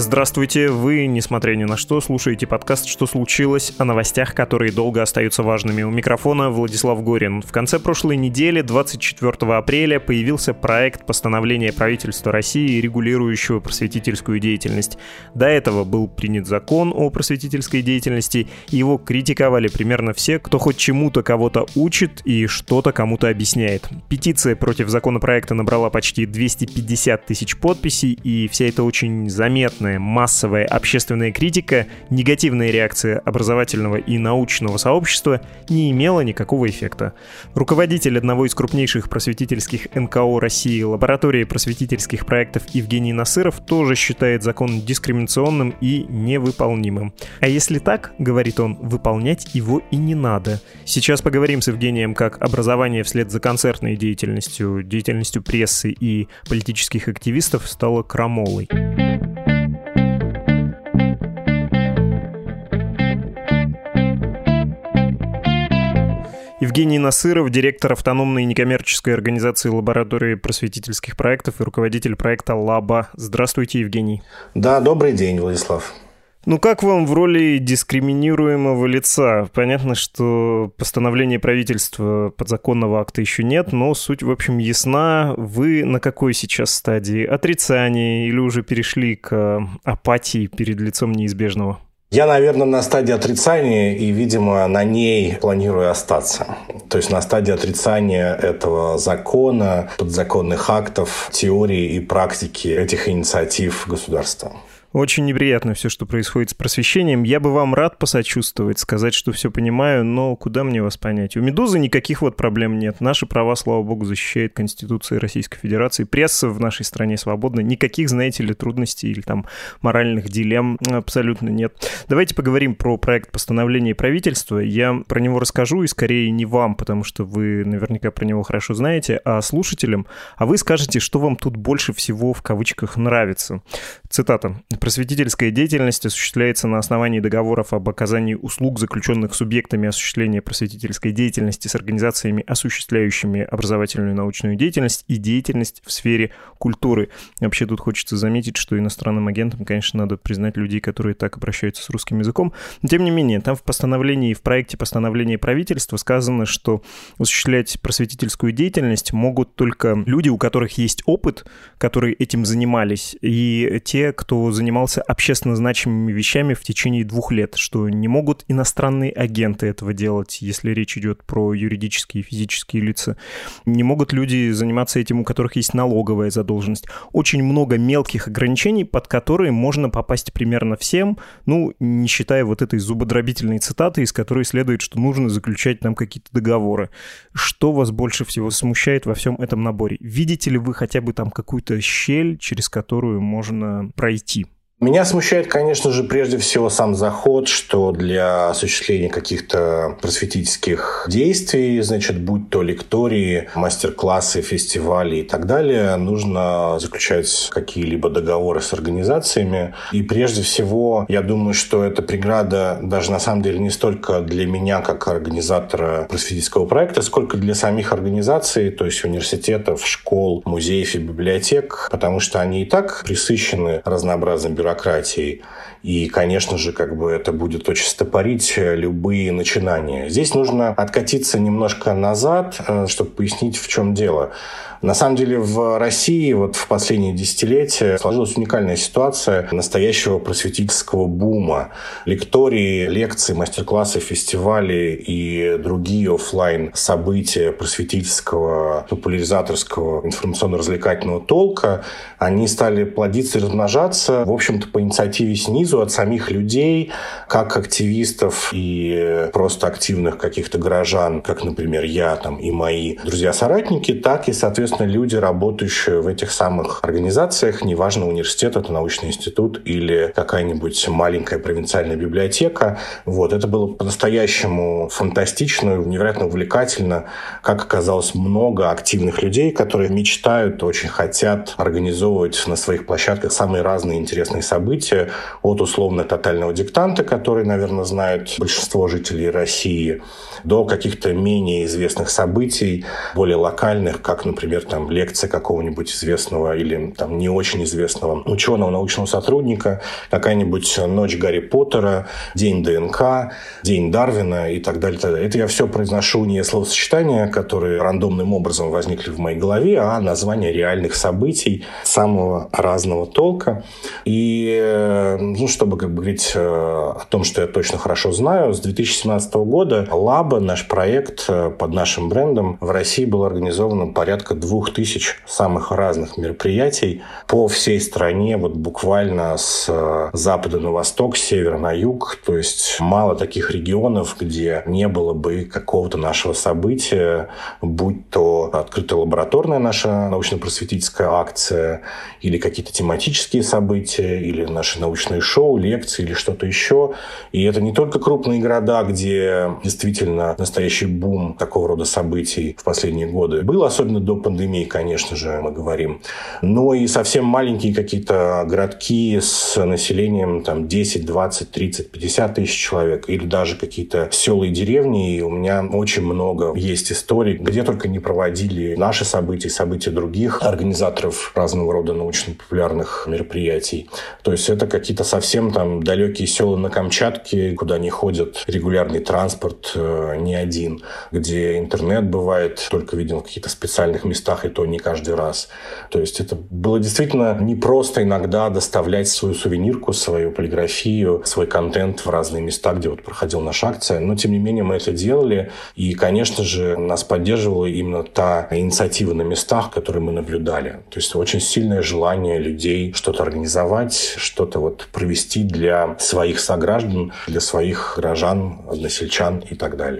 Здравствуйте, вы, несмотря ни на что, слушаете подкаст «Что случилось?» о новостях, которые долго остаются важными. У микрофона Владислав Горин. В конце прошлой недели, 24 апреля, появился проект постановления правительства России, регулирующего просветительскую деятельность. До этого был принят закон о просветительской деятельности, и его критиковали примерно все, кто хоть чему-то кого-то учит и что-то кому-то объясняет. Петиция против законопроекта набрала почти 250 тысяч подписей, и вся эта очень заметная серьезная массовая общественная критика, негативная реакция образовательного и научного сообщества не имела никакого эффекта. Руководитель одного из крупнейших просветительских НКО России лаборатории просветительских проектов Евгений Насыров тоже считает закон дискриминационным и невыполнимым. А если так, говорит он, выполнять его и не надо. Сейчас поговорим с Евгением, как образование вслед за концертной деятельностью, деятельностью прессы и политических активистов стало крамолой. Евгений Насыров, директор автономной некоммерческой организации лаборатории просветительских проектов и руководитель проекта «Лаба». Здравствуйте, Евгений. Да, добрый день, Владислав. Ну как вам в роли дискриминируемого лица? Понятно, что постановления правительства подзаконного акта еще нет, но суть, в общем, ясна. Вы на какой сейчас стадии? Отрицание или уже перешли к апатии перед лицом неизбежного? Я, наверное, на стадии отрицания и, видимо, на ней планирую остаться. То есть на стадии отрицания этого закона, подзаконных актов, теории и практики этих инициатив государства. Очень неприятно все, что происходит с просвещением. Я бы вам рад посочувствовать, сказать, что все понимаю, но куда мне вас понять? У «Медузы» никаких вот проблем нет. Наши права, слава богу, защищает Конституция Российской Федерации. Пресса в нашей стране свободна. Никаких, знаете ли, трудностей или там моральных дилемм абсолютно нет. Давайте поговорим про проект постановления правительства. Я про него расскажу, и скорее не вам, потому что вы наверняка про него хорошо знаете, а слушателям. А вы скажете, что вам тут больше всего в кавычках нравится. Цитата. Просветительская деятельность осуществляется на основании договоров об оказании услуг, заключенных субъектами осуществления просветительской деятельности с организациями, осуществляющими образовательную и научную деятельность и деятельность в сфере культуры. Вообще тут хочется заметить, что иностранным агентам, конечно, надо признать людей, которые так обращаются с русским языком. Но, тем не менее, там в постановлении, в проекте постановления правительства сказано, что осуществлять просветительскую деятельность могут только люди, у которых есть опыт, которые этим занимались, и те, кто занимается занимался общественно значимыми вещами в течение двух лет, что не могут иностранные агенты этого делать, если речь идет про юридические и физические лица. Не могут люди заниматься этим, у которых есть налоговая задолженность. Очень много мелких ограничений, под которые можно попасть примерно всем, ну, не считая вот этой зубодробительной цитаты, из которой следует, что нужно заключать там какие-то договоры. Что вас больше всего смущает во всем этом наборе? Видите ли вы хотя бы там какую-то щель, через которую можно пройти? Меня смущает, конечно же, прежде всего сам заход, что для осуществления каких-то просветительских действий, значит, будь то лектории, мастер-классы, фестивали и так далее, нужно заключать какие-либо договоры с организациями. И прежде всего, я думаю, что эта преграда даже на самом деле не столько для меня, как организатора просветительского проекта, сколько для самих организаций, то есть университетов, школ, музеев и библиотек, потому что они и так присыщены разнообразным бюрократией бюрократией. И, конечно же, как бы это будет очень стопорить любые начинания. Здесь нужно откатиться немножко назад, э, чтобы пояснить, в чем дело. На самом деле в России вот в последние десятилетия сложилась уникальная ситуация настоящего просветительского бума. Лектории, лекции, мастер-классы, фестивали и другие офлайн события просветительского, популяризаторского, информационно-развлекательного толка, они стали плодиться и размножаться, в общем общем-то, по инициативе снизу от самих людей, как активистов и просто активных каких-то горожан, как, например, я там и мои друзья-соратники, так и, соответственно, люди, работающие в этих самых организациях, неважно, университет, это научный институт или какая-нибудь маленькая провинциальная библиотека. Вот. Это было по-настоящему фантастично, невероятно увлекательно. Как оказалось, много активных людей, которые мечтают, очень хотят организовывать на своих площадках самые разные интересные события, от условно тотального диктанта, который, наверное, знает большинство жителей России, до каких-то менее известных событий, более локальных, как, например, там, лекция какого-нибудь известного или там, не очень известного ученого, научного сотрудника, какая-нибудь ночь Гарри Поттера, день ДНК, день Дарвина и так далее. Так далее. Это я все произношу не словосочетания, которые рандомным образом возникли в моей голове, а названия реальных событий самого разного толка. И, ну, чтобы как бы говорить э, о том, что я точно хорошо знаю, с 2017 года Лаба, наш проект э, под нашим брендом, в России было организовано порядка двух тысяч самых разных мероприятий по всей стране, вот буквально с э, запада на восток, с севера на юг. То есть мало таких регионов, где не было бы какого-то нашего события, будь то открытая лабораторная наша научно-просветительская акция, или какие-то тематические события, или наши научные шоу, лекции, или что-то еще. И это не только крупные города, где действительно настоящий бум такого рода событий в последние годы был, особенно до пандемии, конечно же, мы говорим, но и совсем маленькие какие-то городки с населением там 10, 20, 30, 50 тысяч человек, или даже какие-то села и деревни. И у меня очень много есть историй, где только не проводили наши события, события других организаторов разного рода научно-популярных мероприятий. То есть это какие-то совсем там далекие села на Камчатке, куда не ходят регулярный транспорт, э, не один, где интернет бывает только виден в каких-то специальных местах, и то не каждый раз. То есть это было действительно непросто иногда доставлять свою сувенирку, свою полиграфию, свой контент в разные места, где вот проходила наша акция. Но, тем не менее, мы это делали. И, конечно же, нас поддерживала именно та инициатива на местах, которые мы наблюдали. То есть очень сильное желание людей что-то организовать, что-то вот провести для своих сограждан, для своих горожан, односельчан и так далее.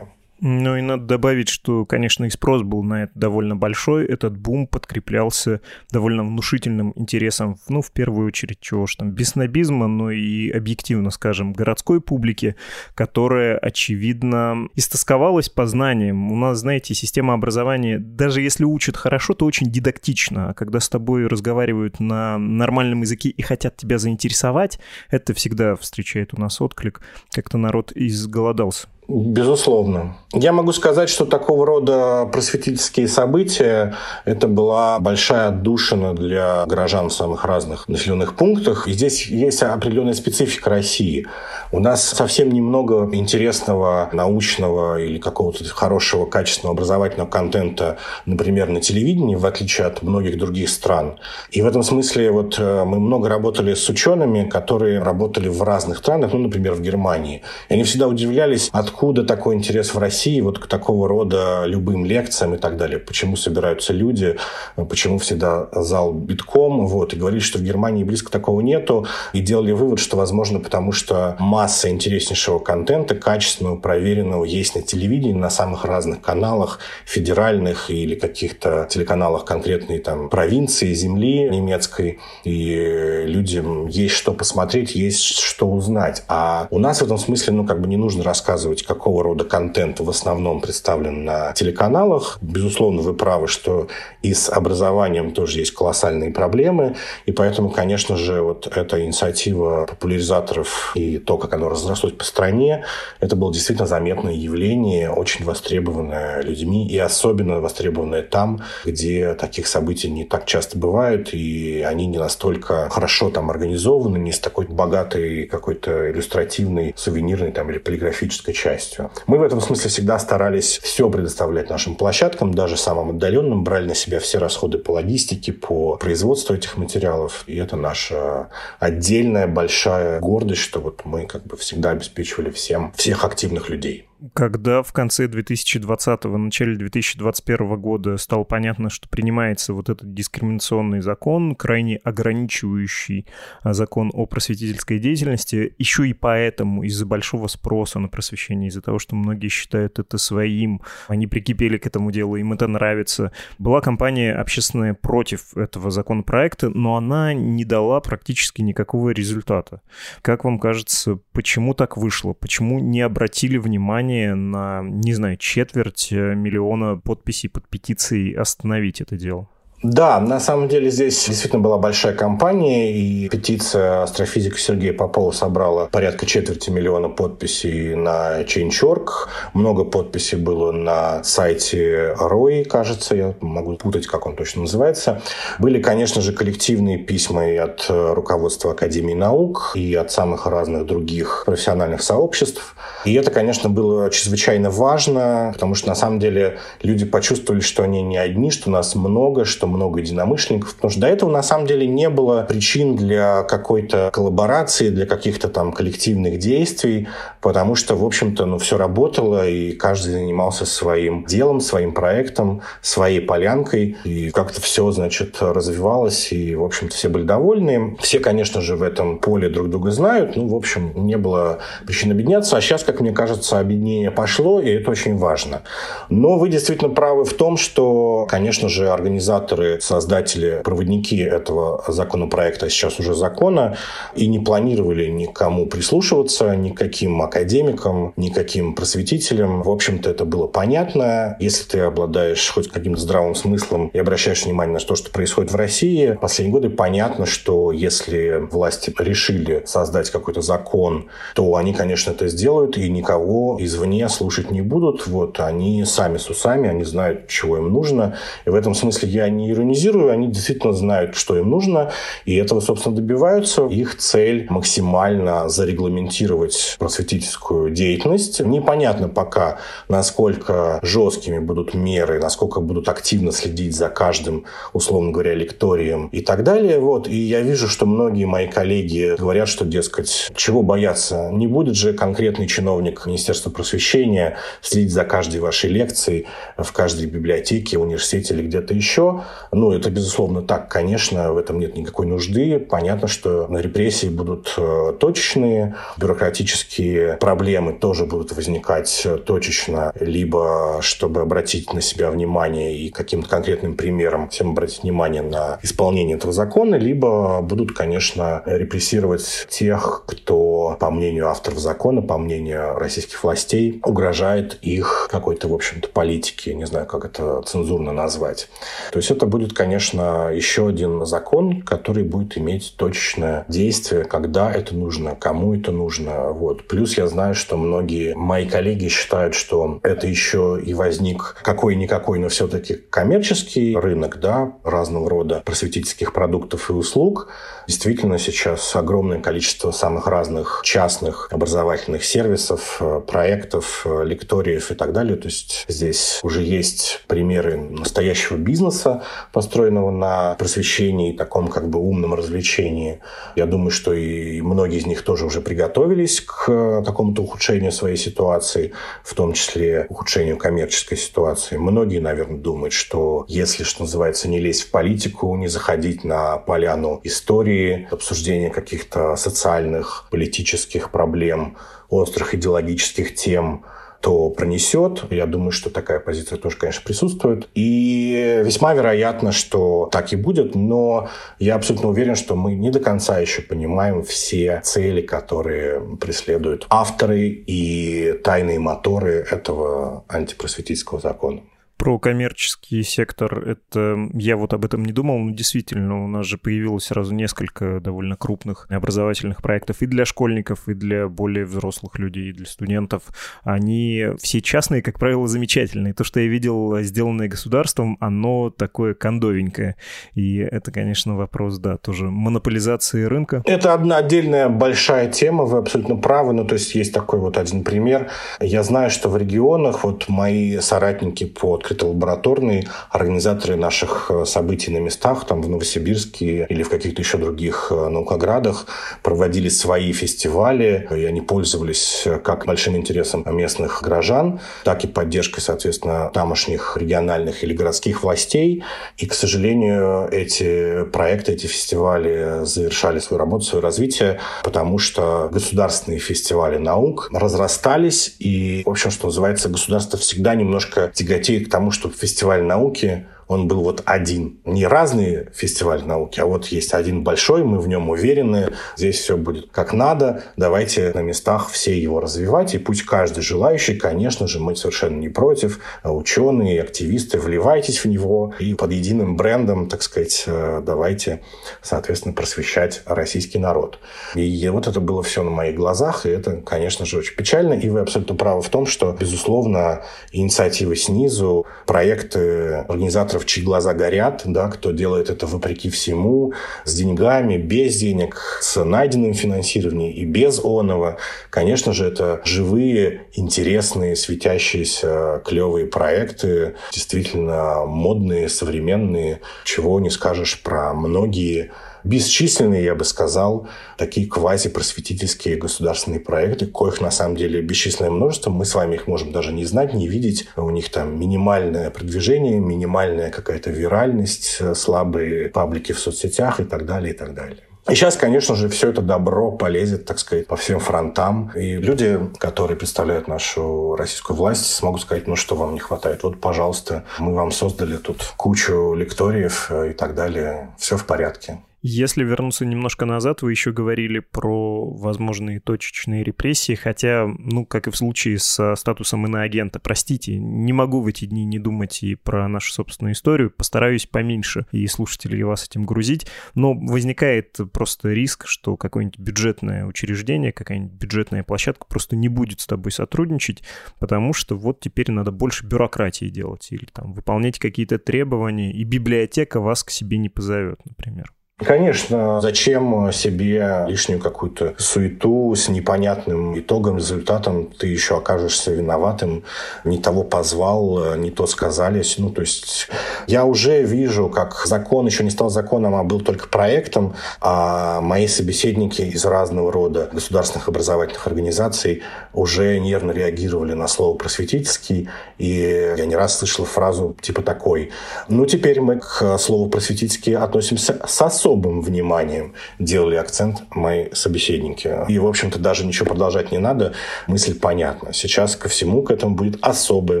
Ну и надо добавить, что, конечно, и спрос был на это довольно большой. Этот бум подкреплялся довольно внушительным интересом, ну, в первую очередь, чего ж там, беснобизма, но и объективно, скажем, городской публики, которая, очевидно, истосковалась по знаниям. У нас, знаете, система образования, даже если учат хорошо, то очень дидактично. А когда с тобой разговаривают на нормальном языке и хотят тебя заинтересовать, это всегда встречает у нас отклик. Как-то народ изголодался. Безусловно. Я могу сказать, что такого рода просветительские события – это была большая отдушина для горожан в самых разных населенных пунктах. И здесь есть определенная специфика России. У нас совсем немного интересного научного или какого-то хорошего, качественного образовательного контента, например, на телевидении, в отличие от многих других стран. И в этом смысле вот э, мы много работали с учеными, которые работали в разных странах, ну, например, в Германии. И они всегда удивлялись, откуда откуда такой интерес в России вот к такого рода любым лекциям и так далее? Почему собираются люди? Почему всегда зал битком? Вот. И говорили, что в Германии близко такого нету. И делали вывод, что, возможно, потому что масса интереснейшего контента, качественного, проверенного, есть на телевидении, на самых разных каналах, федеральных или каких-то телеканалах конкретной там провинции, земли немецкой. И людям есть что посмотреть, есть что узнать. А у нас в этом смысле, ну, как бы не нужно рассказывать какого рода контент в основном представлен на телеканалах. Безусловно, вы правы, что и с образованием тоже есть колоссальные проблемы. И поэтому, конечно же, вот эта инициатива популяризаторов и то, как оно разрослось по стране, это было действительно заметное явление, очень востребованное людьми и особенно востребованное там, где таких событий не так часто бывают, и они не настолько хорошо там организованы, не с такой богатой какой-то иллюстративной, сувенирной там или полиграфической частью частью. Мы в этом смысле всегда старались все предоставлять нашим площадкам, даже самым отдаленным, брали на себя все расходы по логистике, по производству этих материалов. И это наша отдельная большая гордость, что вот мы как бы всегда обеспечивали всем всех активных людей. Когда в конце 2020 начале 2021 года стало понятно, что принимается вот этот дискриминационный закон, крайне ограничивающий а, закон о просветительской деятельности, еще и поэтому из-за большого спроса на просвещение, из-за того, что многие считают это своим, они прикипели к этому делу, им это нравится, была компания общественная против этого законопроекта, но она не дала практически никакого результата. Как вам кажется, почему так вышло? Почему не обратили внимания внимание на, не знаю, четверть э, миллиона подписей под петицией остановить это дело? Да, на самом деле здесь действительно была большая кампания, и петиция астрофизика Сергея Попова собрала порядка четверти миллиона подписей на Change.org. Много подписей было на сайте ROI, кажется, я могу путать, как он точно называется. Были, конечно же, коллективные письма и от руководства Академии наук, и от самых разных других профессиональных сообществ. И это, конечно, было чрезвычайно важно, потому что, на самом деле, люди почувствовали, что они не одни, что нас много, что много единомышленников, потому что до этого на самом деле не было причин для какой-то коллаборации, для каких-то там коллективных действий, потому что, в общем-то, ну, все работало, и каждый занимался своим делом, своим проектом, своей полянкой, и как-то все, значит, развивалось, и, в общем-то, все были довольны. Все, конечно же, в этом поле друг друга знают, ну, в общем, не было причин объединяться, а сейчас, как мне кажется, объединение пошло, и это очень важно. Но вы действительно правы в том, что, конечно же, организаторы авторы, создатели, проводники этого законопроекта, сейчас уже закона, и не планировали никому прислушиваться, никаким академикам, никаким просветителям. В общем-то, это было понятно. Если ты обладаешь хоть каким-то здравым смыслом и обращаешь внимание на то, что происходит в России, в последние годы понятно, что если власти решили создать какой-то закон, то они, конечно, это сделают, и никого извне слушать не будут. Вот они сами с усами, они знают, чего им нужно. И в этом смысле я не иронизирую, они действительно знают, что им нужно, и этого, собственно, добиваются. Их цель максимально зарегламентировать просветительскую деятельность. Непонятно пока, насколько жесткими будут меры, насколько будут активно следить за каждым, условно говоря, лекторием и так далее. Вот. И я вижу, что многие мои коллеги говорят, что, дескать, чего бояться? Не будет же конкретный чиновник Министерства просвещения следить за каждой вашей лекцией в каждой библиотеке, университете или где-то еще. Ну, это, безусловно, так, конечно, в этом нет никакой нужды. Понятно, что репрессии будут э, точечные, бюрократические проблемы тоже будут возникать точечно, либо чтобы обратить на себя внимание и каким-то конкретным примером всем обратить внимание на исполнение этого закона, либо будут, конечно, репрессировать тех, кто, по мнению авторов закона, по мнению российских властей, угрожает их какой-то, в общем-то, политике, не знаю, как это цензурно назвать. То есть это будет конечно, еще один закон, который будет иметь точечное действие, когда это нужно, кому это нужно. Вот. Плюс я знаю, что многие мои коллеги считают, что это еще и возник какой-никакой, но все-таки коммерческий рынок да, разного рода просветительских продуктов и услуг. Действительно, сейчас огромное количество самых разных частных образовательных сервисов, э, проектов, э, лекториев и так далее. То есть здесь уже есть примеры настоящего бизнеса, построенного на просвещении, таком как бы умном развлечении. Я думаю, что и многие из них тоже уже приготовились к какому-то ухудшению своей ситуации, в том числе ухудшению коммерческой ситуации. Многие, наверное, думают, что если, что называется, не лезть в политику, не заходить на поляну истории, обсуждения каких-то социальных, политических проблем, острых идеологических тем, то пронесет. Я думаю, что такая позиция тоже, конечно, присутствует. И весьма вероятно, что так и будет, но я абсолютно уверен, что мы не до конца еще понимаем все цели, которые преследуют авторы и тайные моторы этого антипросветительского закона. Про коммерческий сектор, это я вот об этом не думал, но действительно у нас же появилось сразу несколько довольно крупных образовательных проектов и для школьников, и для более взрослых людей, и для студентов. Они все частные, как правило, замечательные. То, что я видел, сделанное государством, оно такое кондовенькое. И это, конечно, вопрос, да, тоже монополизации рынка. Это одна отдельная большая тема, вы абсолютно правы. Ну, то есть есть такой вот один пример. Я знаю, что в регионах вот мои соратники по открыты лабораторные, организаторы наших э, событий на местах, там в Новосибирске или в каких-то еще других э, наукоградах, проводили свои фестивали, и они пользовались как большим интересом местных горожан, так и поддержкой, соответственно, тамошних региональных или городских властей. И, к сожалению, эти проекты, эти фестивали завершали свою работу, свое развитие, потому что государственные фестивали наук разрастались, и, в общем, что называется, государство всегда немножко тяготеет к тому, чтобы фестиваль науки он был вот один. Не разные фестивали науки, а вот есть один большой, мы в нем уверены, здесь все будет как надо, давайте на местах все его развивать, и пусть каждый желающий, конечно же, мы совершенно не против, ученые, активисты, вливайтесь в него, и под единым брендом, так сказать, э, давайте, соответственно, просвещать российский народ. И вот это было все на моих глазах, и это, конечно же, очень печально, и вы абсолютно правы в том, что, безусловно, инициативы снизу, проекты организаторов инвесторов, чьи глаза горят, да, кто делает это вопреки всему, с деньгами, без денег, с найденным финансированием и без оного. Конечно же, это живые, интересные, светящиеся, клевые проекты, действительно модные, современные, чего не скажешь про многие бесчисленные, я бы сказал, такие квазипросветительские государственные проекты, коих на самом деле бесчисленное множество. Мы с вами их можем даже не знать, не видеть. У них там минимальное продвижение, минимальная какая-то виральность, слабые паблики в соцсетях и так далее, и так далее. И сейчас, конечно же, все это добро полезет, так сказать, по всем фронтам. И люди, которые представляют нашу российскую власть, смогут сказать, ну что вам не хватает. Вот, пожалуйста, мы вам создали тут кучу лекториев и так далее. Все в порядке. Если вернуться немножко назад, вы еще говорили про возможные точечные репрессии, хотя, ну, как и в случае с статусом иноагента, простите, не могу в эти дни не думать и про нашу собственную историю, постараюсь поменьше и слушателей вас этим грузить, но возникает просто риск, что какое-нибудь бюджетное учреждение, какая-нибудь бюджетная площадка просто не будет с тобой сотрудничать, потому что вот теперь надо больше бюрократии делать или там выполнять какие-то требования, и библиотека вас к себе не позовет, например. Конечно, зачем себе лишнюю какую-то суету с непонятным итогом, результатом, ты еще окажешься виноватым, не того позвал, не то сказались. Ну, то есть я уже вижу, как закон еще не стал законом, а был только проектом, а мои собеседники из разного рода государственных образовательных организаций уже нервно реагировали на слово «просветительский», и я не раз слышал фразу типа такой. Ну, теперь мы к слову «просветительский» относимся с особым особым вниманием делали акцент мои собеседники. И, в общем-то, даже ничего продолжать не надо. Мысль понятна. Сейчас ко всему к этому будет особое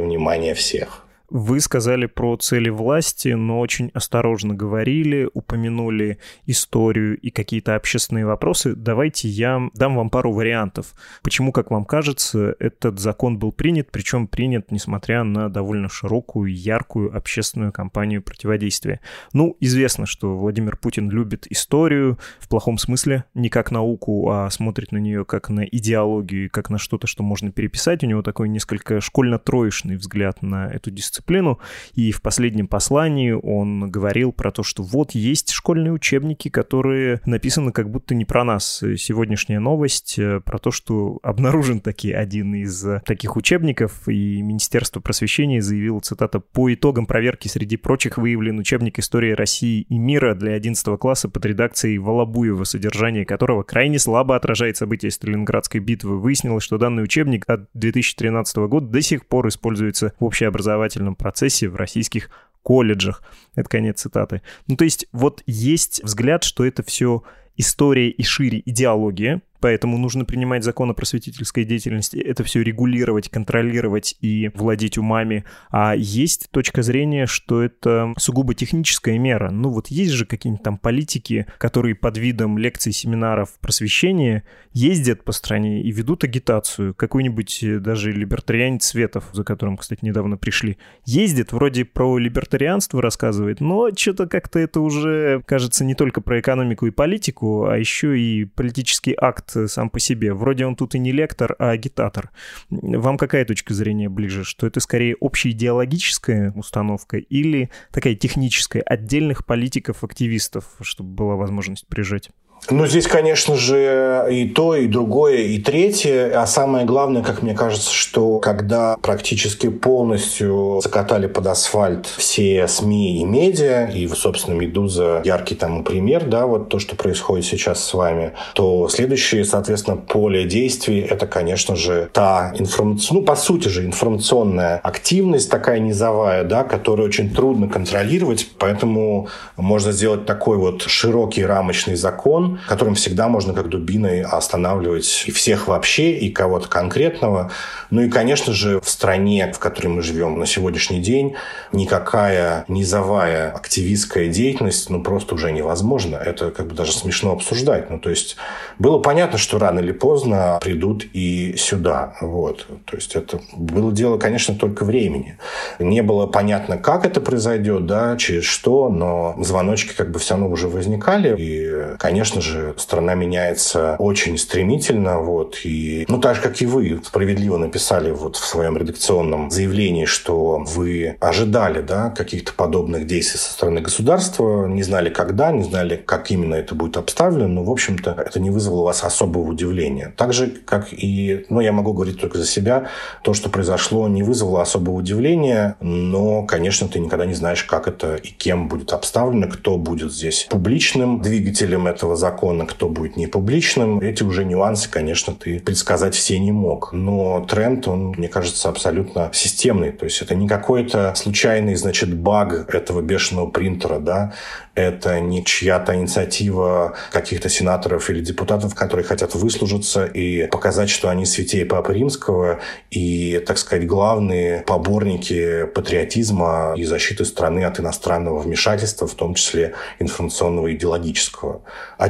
внимание всех. Вы сказали про цели власти, но очень осторожно говорили, упомянули историю и какие-то общественные вопросы. Давайте я дам вам пару вариантов. Почему, как вам кажется, этот закон был принят, причем принят, несмотря на довольно широкую, яркую общественную кампанию противодействия. Ну, известно, что Владимир Путин любит историю в плохом смысле, не как науку, а смотрит на нее как на идеологию, как на что-то, что можно переписать. У него такой несколько школьно-троечный взгляд на эту дисциплину дисциплину. И в последнем послании он говорил про то, что вот есть школьные учебники, которые написаны как будто не про нас. Сегодняшняя новость э, про то, что обнаружен таки один из таких учебников, и Министерство просвещения заявило, цитата, «По итогам проверки среди прочих выявлен учебник истории России и мира для 11 класса под редакцией Волобуева, содержание которого крайне слабо отражает события Сталинградской битвы. Выяснилось, что данный учебник от 2013 года до сих пор используется в общеобразовательном образовательном процессе в российских колледжах. Это конец цитаты. Ну, то есть вот есть взгляд, что это все история и шире идеология, Поэтому нужно принимать закон о просветительской деятельности, это все регулировать, контролировать и владеть умами. А есть точка зрения, что это сугубо техническая мера. Ну вот есть же какие-нибудь там политики, которые под видом лекций, семинаров просвещения ездят по стране и ведут агитацию. Какой-нибудь э, даже либертарианец Светов, за которым, кстати, недавно пришли, ездит, вроде про либертарианство рассказывает, но что-то как-то это уже, кажется, не только про экономику и политику, а еще и политический акт проект сам по себе. Вроде он тут и не лектор, а агитатор. Вам какая точка зрения ближе? Что это скорее общеидеологическая установка или такая техническая, отдельных политиков-активистов, чтобы была возможность прижать? Ну, здесь, конечно же, и то, и другое, и третье. А самое главное, как мне кажется, что когда практически полностью закатали под асфальт все СМИ и медиа, и, собственно, «Медуза» яркий тому пример, да, вот то, что происходит сейчас с вами, то следующее, соответственно, поле действий – это, конечно же, та информационная, ну, по сути же, информационная активность такая низовая, да, которую очень трудно контролировать, поэтому можно сделать такой вот широкий рамочный закон, которым всегда можно как дубиной останавливать и всех вообще, и кого-то конкретного. Ну и, конечно же, в стране, в которой мы живем на сегодняшний день, никакая низовая активистская деятельность ну, просто уже невозможна. Это как бы даже смешно обсуждать. Ну, то есть было понятно, что рано или поздно придут и сюда. Вот. То есть это было дело, конечно, только времени. Не было понятно, как это произойдет, да, через что, но звоночки как бы все равно уже возникали. И, конечно же, же страна меняется очень стремительно, вот, и, ну, так же, как и вы справедливо написали вот в своем редакционном заявлении, что вы ожидали, да, каких-то подобных действий со стороны государства, не знали когда, не знали, как именно это будет обставлено, но, в общем-то, это не вызвало у вас особого удивления. Так же, как и, ну, я могу говорить только за себя, то, что произошло, не вызвало особого удивления, но, конечно, ты никогда не знаешь, как это и кем будет обставлено, кто будет здесь публичным двигателем этого закона, закона, кто будет не публичным. Эти уже нюансы, конечно, ты предсказать все не мог. Но тренд, он, мне кажется, абсолютно системный. То есть это не какой-то случайный, значит, баг этого бешеного принтера, да, это не чья-то инициатива каких-то сенаторов или депутатов, которые хотят выслужиться и показать, что они святее Папы Римского и, так сказать, главные поборники патриотизма и защиты страны от иностранного вмешательства, в том числе информационного и идеологического.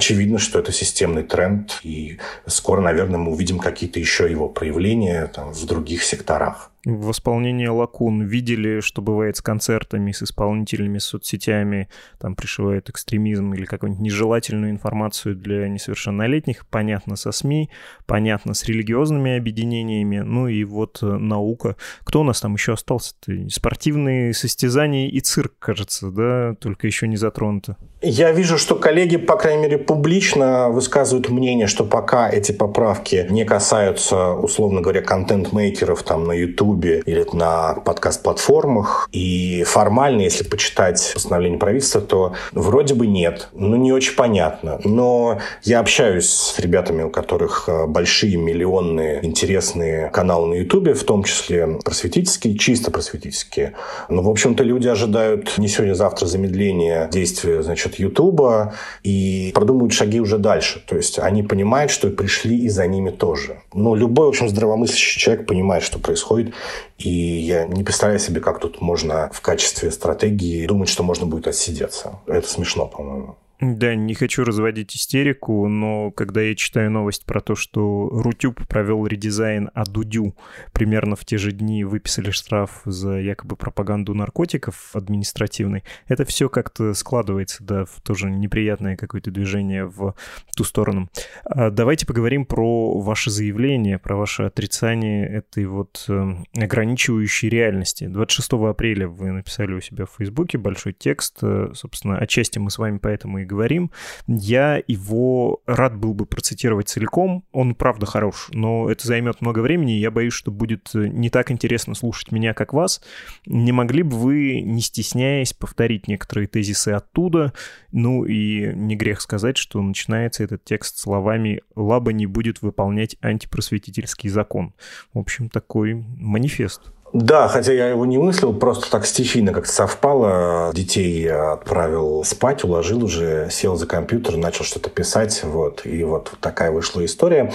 Очевидно, что это системный тренд, и скоро, наверное, мы увидим какие-то еще его проявления там, в других секторах в исполнении лакун видели, что бывает с концертами, с исполнителями, с соцсетями, там пришивают экстремизм или какую-нибудь нежелательную информацию для несовершеннолетних, понятно со СМИ, понятно с религиозными объединениями, ну и вот э, наука. Кто у нас там еще остался? -то? Спортивные состязания и цирк, кажется, да, только еще не затронуто. Я вижу, что коллеги, по крайней мере, публично высказывают мнение, что пока эти поправки не касаются, условно говоря, контент-мейкеров там на YouTube или на подкаст-платформах, и формально, если почитать постановление правительства, то вроде бы нет. Ну, не очень понятно. Но я общаюсь с ребятами, у которых э, большие, миллионные, интересные каналы на YouTube, в том числе просветительские, чисто просветительские. Но, в общем-то, люди ожидают не сегодня-завтра замедления действия, значит, Ютуба и продумывают шаги уже дальше. То есть они понимают, что пришли и за ними тоже. Но любой, в общем, здравомыслящий человек понимает, что происходит. И я не представляю себе, как тут можно в качестве стратегии думать, что можно будет отсидеться. Это смешно, по-моему. Да, не хочу разводить истерику, но когда я читаю новость про то, что Рутюб провел редизайн, а Дудю примерно в те же дни выписали штраф за якобы пропаганду наркотиков административной, это все как-то складывается, да, в тоже неприятное какое-то движение в ту сторону. А давайте поговорим про ваше заявление, про ваше отрицание этой вот э, ограничивающей реальности. 26 апреля вы написали у себя в Фейсбуке большой текст, э, собственно, отчасти мы с вами поэтому и говорим. Я его рад был бы процитировать целиком. Он правда хорош, но это займет много времени, и я боюсь, что будет э, не так интересно слушать меня, как вас. Не могли бы вы, не стесняясь, повторить некоторые тезисы оттуда? Ну и не грех сказать, что начинается этот текст словами «Лаба не будет выполнять антипросветительский закон». В общем, такой манифест. Да, хотя я его не мыслил, просто так стихийно как-то совпало. Детей я отправил спать, уложил уже, сел за компьютер, начал что-то писать, вот. И вот такая вышла история,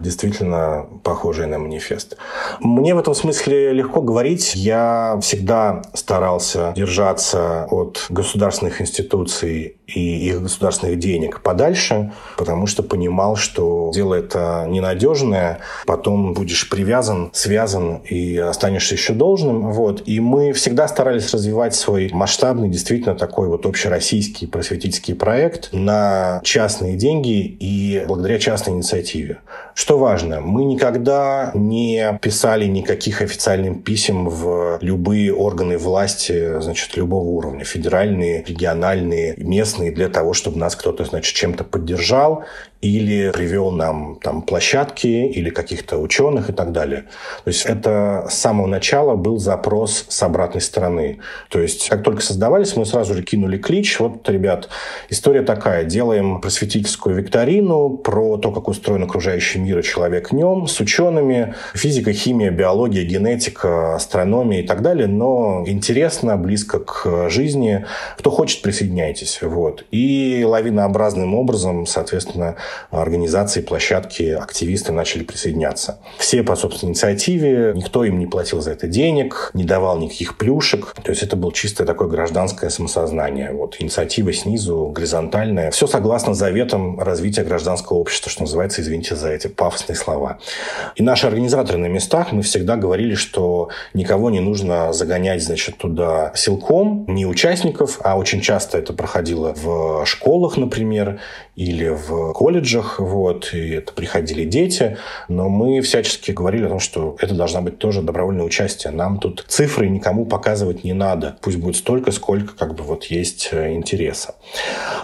действительно похожая на манифест. Мне в этом смысле легко говорить. Я всегда старался держаться от государственных институций и их государственных денег подальше, потому что понимал, что дело это ненадежное, потом будешь привязан, связан и останешься является еще должным. Вот. И мы всегда старались развивать свой масштабный, действительно такой вот общероссийский просветительский проект на частные деньги и благодаря частной инициативе. Что важно, мы никогда не писали никаких официальных писем в любые органы власти, значит, любого уровня, федеральные, региональные, местные, для того, чтобы нас кто-то, значит, чем-то поддержал или привел нам там площадки или каких-то ученых и так далее. То есть это с самого начала был запрос с обратной стороны. То есть как только создавались, мы сразу же кинули клич. Вот, ребят, история такая. Делаем просветительскую викторину про то, как устроен окружающий мир и человек в нем с учеными. Физика, химия, биология, генетика, астрономия и так далее. Но интересно, близко к жизни. Кто хочет, присоединяйтесь. Вот. И лавинообразным образом, соответственно, организации, площадки, активисты начали присоединяться. Все по собственной инициативе, никто им не платил за это денег, не давал никаких плюшек. То есть это было чистое такое гражданское самосознание. Вот инициатива снизу, горизонтальная. Все согласно заветам развития гражданского общества, что называется, извините за эти пафосные слова. И наши организаторы на местах, мы всегда говорили, что никого не нужно загонять, значит, туда силком, не участников, а очень часто это проходило в школах, например, или в колледжах, вот, и это приходили дети, но мы всячески говорили о том, что это должна быть тоже добровольное участие. Нам тут цифры никому показывать не надо. Пусть будет столько, сколько как бы вот есть э, интереса.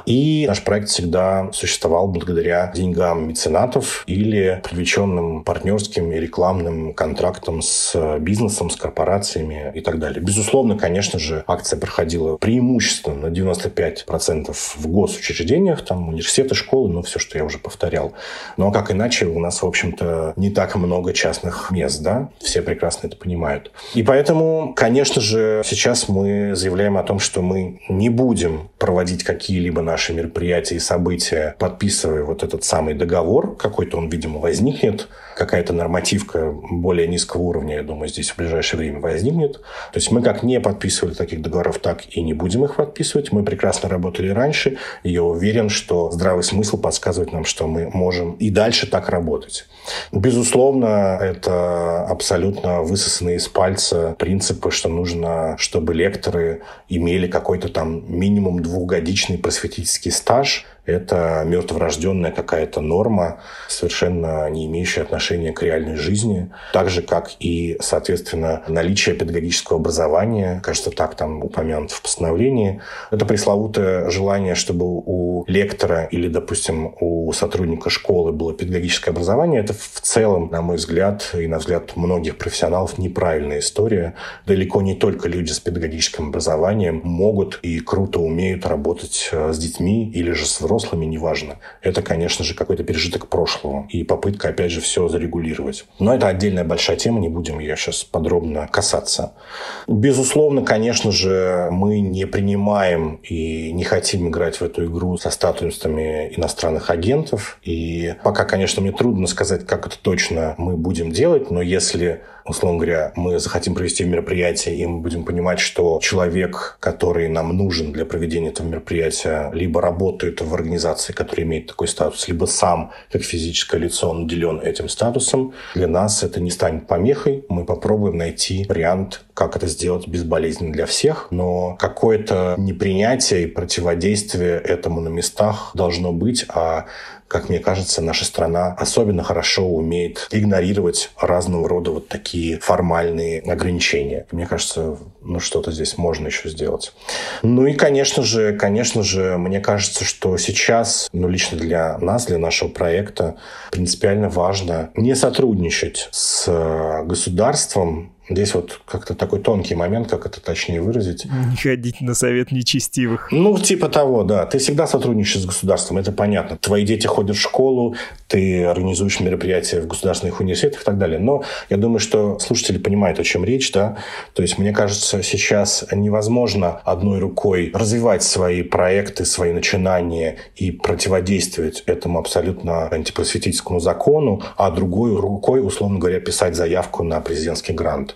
И наш проект всегда существовал благодаря деньгам меценатов или привлеченным партнерским и рекламным контрактам с бизнесом, с корпорациями и так далее. Безусловно, конечно же, акция проходила преимущественно на 95% в госучреждениях, там университет университеты, школы, ну, все, что я уже повторял. Но как иначе, у нас, в общем-то, не так много частных мест, да? Все прекрасно это понимают. И поэтому, конечно же, сейчас мы заявляем о том, что мы не будем проводить какие-либо наши мероприятия и события, подписывая вот этот самый договор. Какой-то он, видимо, возникнет какая-то нормативка более низкого уровня, я думаю, здесь в ближайшее время возникнет. То есть мы как не подписывали таких договоров, так и не будем их подписывать. Мы прекрасно работали раньше, и я уверен, что здравый смысл подсказывает нам, что мы можем и дальше так работать. Безусловно, это абсолютно высосанные из пальца принципы, что нужно, чтобы лекторы имели какой-то там минимум двухгодичный просветительский стаж, это мертворожденная какая-то норма, совершенно не имеющая отношения к реальной жизни. Так же, как и, соответственно, наличие педагогического образования, кажется, так там упомянут в постановлении. Это пресловутое желание, чтобы у лектора или, допустим, у сотрудника школы было педагогическое образование. Это в целом, на мой взгляд, и на взгляд многих профессионалов, неправильная история. Далеко не только люди с педагогическим образованием могут и круто умеют работать э, с детьми или же с взрослыми, неважно. Это, конечно же, какой-то пережиток прошлого и попытка, опять же, все зарегулировать. Но это отдельная большая тема, не будем ее сейчас подробно касаться. Безусловно, конечно же, мы не принимаем и не хотим играть в эту игру со статусами иностранных агентов. И пока, конечно, мне трудно сказать, как это точно мы будем делать, но если условно говоря, мы захотим провести мероприятие, и мы будем понимать, что человек, который нам нужен для проведения этого мероприятия, либо работает в организации, которая имеет такой статус, либо сам, как физическое лицо, наделен этим статусом, для нас это не станет помехой. Мы попробуем найти вариант, как это сделать безболезненно для всех, но какое-то непринятие и противодействие этому на местах должно быть, а как мне кажется, наша страна особенно хорошо умеет игнорировать разного рода вот такие формальные ограничения. Мне кажется, ну что-то здесь можно еще сделать. Ну и, конечно же, конечно же, мне кажется, что сейчас, ну лично для нас, для нашего проекта, принципиально важно не сотрудничать с государством, Здесь вот как-то такой тонкий момент, как это точнее выразить. Не ходить на совет нечестивых. Ну, типа того, да. Ты всегда сотрудничаешь с государством, это понятно. Твои дети ходят в школу, ты организуешь мероприятия в государственных университетах и так далее. Но я думаю, что слушатели понимают, о чем речь, да. То есть, мне кажется, сейчас невозможно одной рукой развивать свои проекты, свои начинания и противодействовать этому абсолютно антипросветительскому закону, а другой рукой, условно говоря, писать заявку на президентский грант.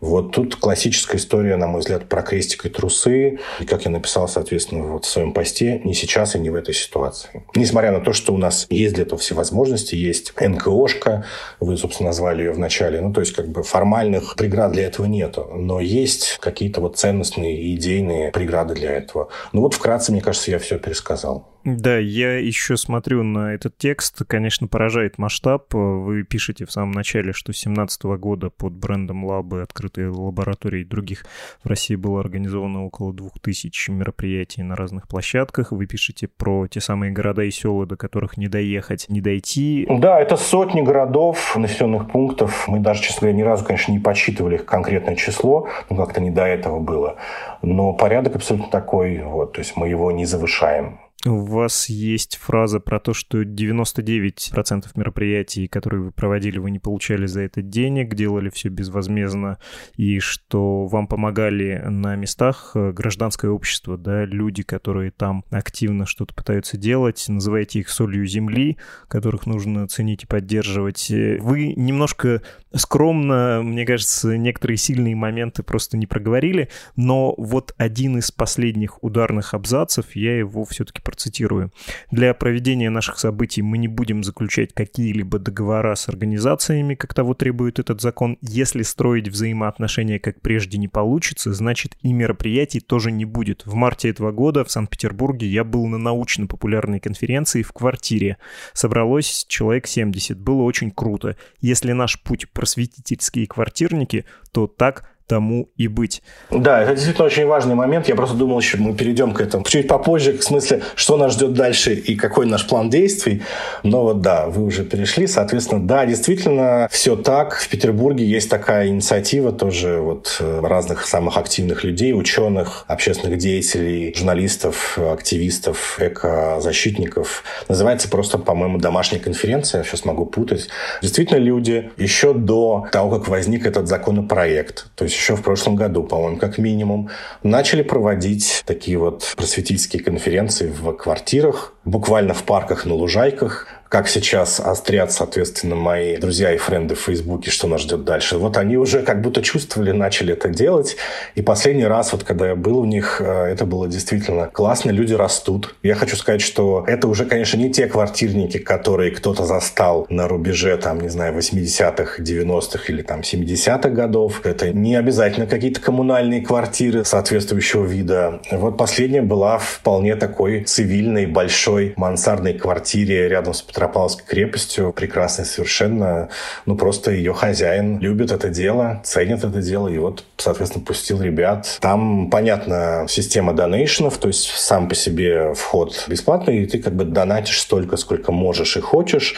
Вот тут классическая история, на мой взгляд, про крестик и трусы. И как я написал, соответственно, вот в своем посте, не сейчас и не в этой ситуации. Несмотря на то, что у нас есть для этого все возможности, есть НКОшка, вы, собственно, назвали ее в начале, ну, то есть, как бы формальных преград для этого нету, но есть какие-то вот ценностные и идейные преграды для этого. Ну, вот вкратце, мне кажется, я все пересказал. Да, я еще смотрю на этот текст. Конечно, поражает масштаб. Вы пишете в самом начале, что с 2017 года под брендом Лабы, открытые лаборатории других в России было организовано около 2000 мероприятий на разных площадках. Вы пишете про те самые города и села, до которых не доехать, не дойти. Да, это сотни городов, населенных пунктов. Мы даже, честно говоря, ни разу, конечно, не подсчитывали их конкретное число. Ну, как-то не до этого было. Но порядок абсолютно такой. Вот, то есть мы его не завышаем. У вас есть фраза про то, что 99% мероприятий, которые вы проводили, вы не получали за это денег, делали все безвозмездно, и что вам помогали на местах э, гражданское общество, да, люди, которые там активно что-то пытаются делать, называете их солью земли, которых нужно ценить и поддерживать. Э, вы немножко скромно, мне кажется, некоторые сильные моменты просто не проговорили, но вот один из последних ударных абзацев, я его все-таки процитирую. Для проведения наших событий мы не будем заключать какие-либо договора с организациями, как того требует этот закон. Если строить взаимоотношения как прежде не получится, значит и мероприятий тоже не будет. В марте этого года в Санкт-Петербурге я был на научно-популярной конференции в квартире. Собралось человек 70. Было очень круто. Если наш путь просветительские квартирники, то так тому и быть. Да, это действительно очень важный момент. Я просто думал, еще мы перейдем к этому чуть попозже, к смысле, что нас ждет дальше и какой наш план действий. Но вот да, вы уже перешли. Соответственно, да, действительно, все так. В Петербурге есть такая инициатива тоже вот э, разных самых активных людей, ученых, общественных деятелей, журналистов, активистов, экозащитников. Называется просто, по-моему, домашняя конференция. Я сейчас могу путать. Действительно, люди еще до того, как возник этот законопроект, то есть еще в прошлом году, по-моему, как минимум, начали проводить такие вот просветительские конференции в квартирах, буквально в парках, на лужайках, как сейчас острят, соответственно, мои друзья и френды в Фейсбуке, что нас ждет дальше. Вот они уже как будто чувствовали, начали это делать. И последний раз, вот когда я был у них, э, это было действительно классно, люди растут. Я хочу сказать, что это уже, конечно, не те квартирники, которые кто-то застал на рубеже, там, не знаю, 80-х, 90-х или там 70-х годов. Это не обязательно какие-то коммунальные квартиры соответствующего вида. Вот последняя была вполне такой цивильной, большой мансардной квартире рядом с Петропавловской крепостью, прекрасной совершенно. Ну, просто ее хозяин любит это дело, ценит это дело, и вот, соответственно, пустил ребят. Там, понятно, система донейшенов, то есть сам по себе вход бесплатный, и ты как бы донатишь столько, сколько можешь и хочешь,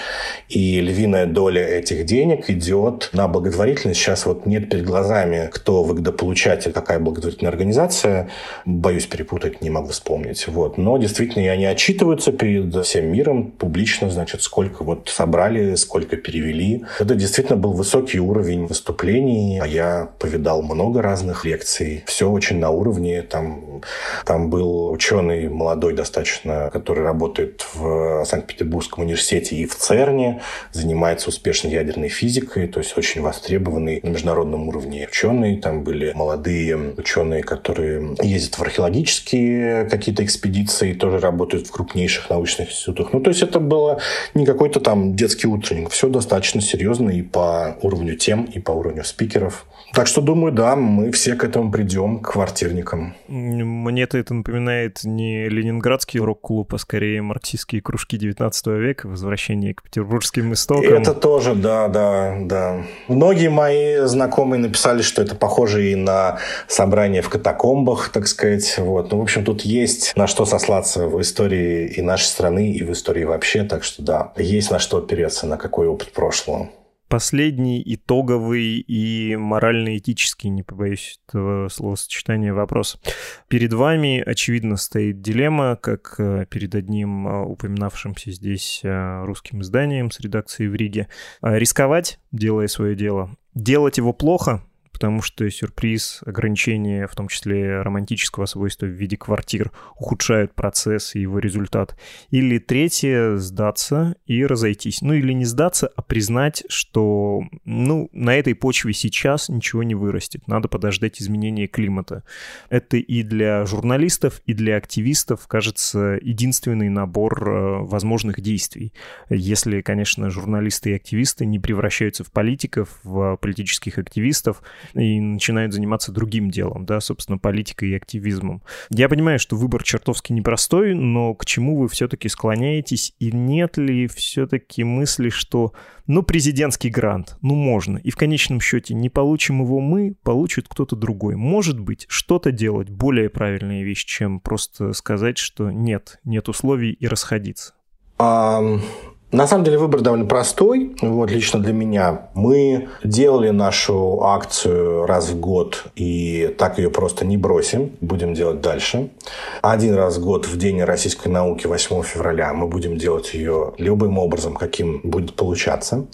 и львиная доля этих денег идет на благотворительность. Сейчас вот нет перед глазами, кто выгодополучатель, какая благотворительная организация. Боюсь перепутать, не могу вспомнить. Вот. Но действительно, и они отчитываются перед всем миром публично, значит, значит, сколько вот собрали, сколько перевели. Это действительно был высокий уровень выступлений. А я повидал много разных лекций. Все очень на уровне. Там, там был ученый молодой достаточно, который работает в Санкт-Петербургском университете и в ЦЕРНе, занимается успешной ядерной физикой, то есть очень востребованный на международном уровне ученый. Там были молодые ученые, которые ездят в археологические какие-то экспедиции, тоже работают в крупнейших научных институтах. Ну, то есть это было не какой-то там детский утренник. Все достаточно серьезно и по уровню тем, и по уровню спикеров. Так что, думаю, да, мы все к этому придем, к квартирникам. Мне-то это напоминает не ленинградский рок-клуб, а скорее марксистские кружки 19 века, возвращение к петербургским истокам. Это тоже, да, да, да. Многие мои знакомые написали, что это похоже и на собрание в катакомбах, так сказать. Вот. Ну, в общем, тут есть на что сослаться в истории и нашей страны, и в истории вообще. Так что, да, есть на что опереться, на какой опыт прошлого последний итоговый и морально-этический, не побоюсь этого словосочетания, вопрос. Перед вами, очевидно, стоит дилемма, как э, перед одним э, упоминавшимся здесь э, русским изданием с редакцией в Риге. Рисковать, делая свое дело, делать его плохо, потому что сюрприз, ограничения, в том числе романтического свойства в виде квартир, ухудшают процесс и его результат. Или третье — сдаться и разойтись. Ну или не сдаться, а признать, что ну, на этой почве сейчас ничего не вырастет. Надо подождать изменения климата. Это и для журналистов, и для активистов, кажется, единственный набор э, возможных действий. Если, конечно, журналисты и активисты не превращаются в политиков, в политических активистов и начинают заниматься другим делом, да, собственно, политикой и активизмом. Я понимаю, что выбор чертовски непростой, но к чему вы все-таки склоняетесь? И нет ли все-таки мысли, что, ну, президентский грант, ну, можно. И в конечном счете не получим его мы, получит кто-то другой. Может быть, что-то делать более правильная вещь, чем просто сказать, что нет, нет условий и расходиться. Um... На самом деле выбор довольно простой, вот лично для меня. Мы делали нашу акцию раз в год и так ее просто не бросим, будем делать дальше. Один раз в год в День российской науки 8 февраля мы будем делать ее любым образом, каким будет получаться.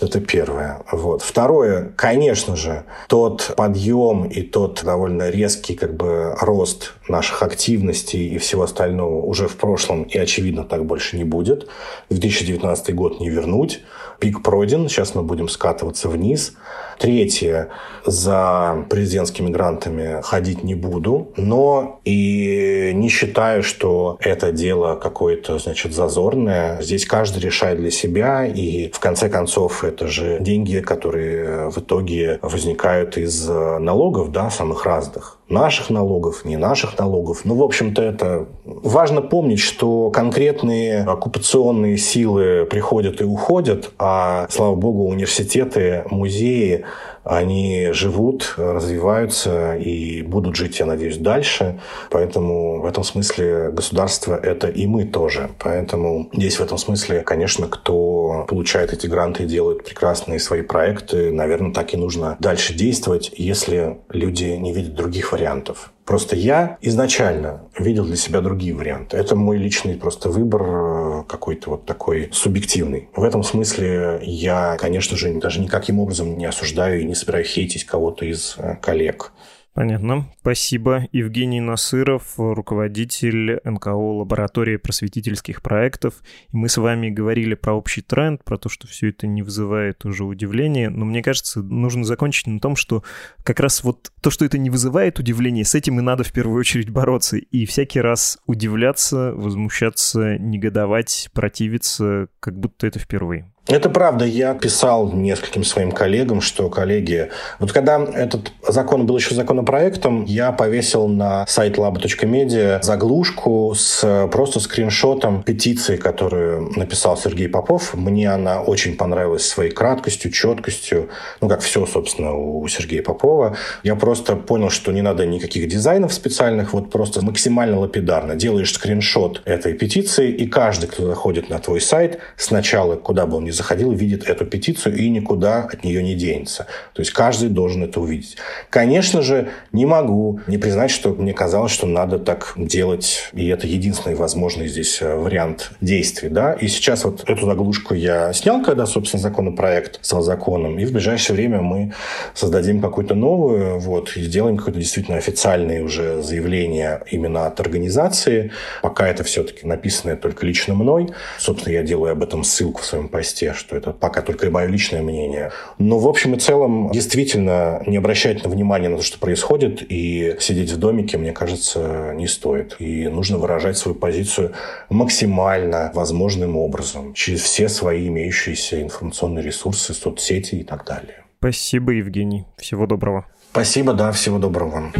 Это первое. Вот. Второе, конечно же, тот подъем и тот довольно резкий как бы рост наших активностей и всего остального уже в прошлом и, очевидно, так больше не будет. 2019 год не вернуть. Пик пройден, сейчас мы будем скатываться вниз. Третье, за президентскими грантами ходить не буду, но и не считаю, что это дело какое-то, значит, зазорное. Здесь каждый решает для себя, и в конце концов это же деньги, которые в итоге возникают из налогов, да, самых разных наших налогов, не наших налогов. Ну, в общем-то, это важно помнить, что конкретные оккупационные силы приходят и уходят, а, слава богу, университеты, музеи, они живут, развиваются и будут жить, я надеюсь, дальше. Поэтому в этом смысле государство – это и мы тоже. Поэтому здесь в этом смысле, конечно, кто получает эти гранты и делает прекрасные свои проекты, наверное, так и нужно дальше действовать, если люди не видят других вариантов. Просто я изначально видел для себя другие варианты. Это мой личный просто выбор э, какой-то вот такой субъективный. В этом смысле я, конечно же, даже никаким образом не осуждаю и не собираюсь хейтить кого-то из э, коллег. Понятно. Спасибо. Евгений Насыров, руководитель НКО лаборатории просветительских проектов. И мы с вами говорили про общий тренд, про то, что все это не вызывает уже удивления. Но мне кажется, нужно закончить на том, что как раз вот то, что это не вызывает удивления, с этим и надо в первую очередь бороться. И всякий раз удивляться, возмущаться, негодовать, противиться, как будто это впервые. Это правда. Я писал нескольким своим коллегам, что, коллеги, вот когда этот закон был еще законопроектом, я повесил на сайт lab.media заглушку с просто скриншотом петиции, которую написал Сергей Попов. Мне она очень понравилась своей краткостью, четкостью, ну, как все, собственно, у Сергея Попова. Я просто понял, что не надо никаких дизайнов специальных, вот просто максимально лапидарно. Делаешь скриншот этой петиции, и каждый, кто заходит на твой сайт, сначала, куда бы он ни заходил, видит эту петицию и никуда от нее не денется. То есть каждый должен это увидеть. Конечно же, не могу не признать, что мне казалось, что надо так делать, и это единственный возможный здесь э, вариант действий. Да? И сейчас вот эту заглушку я снял, когда, собственно, законопроект стал законом, и в ближайшее время мы создадим какую-то новую, вот, и сделаем какое-то действительно официальное уже заявление именно от организации. Пока это все-таки написано только лично мной. Собственно, я делаю об этом ссылку в своем посте новости, что это пока только мое личное мнение. Но в общем и целом действительно не обращать на внимание на то, что происходит, и сидеть в домике, мне кажется, не стоит. И нужно выражать свою позицию максимально возможным образом, через все свои имеющиеся информационные ресурсы, соцсети и так далее. Спасибо, Евгений. Всего доброго. Спасибо, да, всего доброго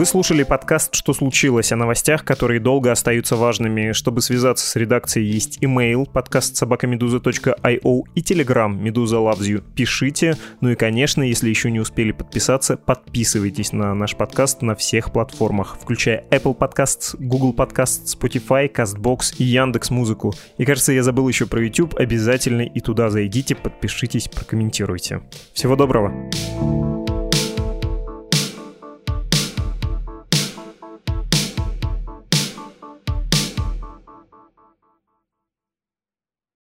Вы слушали подкаст «Что случилось?» о новостях, которые долго остаются важными. Чтобы связаться с редакцией, есть имейл подкаст собакамедуза.io и телеграм Медуза Loves You. Пишите. Ну и, конечно, если еще не успели подписаться, подписывайтесь на наш подкаст на всех платформах, включая Apple Podcasts, Google Podcasts, Spotify, CastBox и Яндекс Музыку. И кажется, я забыл еще про YouTube. Обязательно и туда зайдите, подпишитесь, прокомментируйте. Всего доброго! thank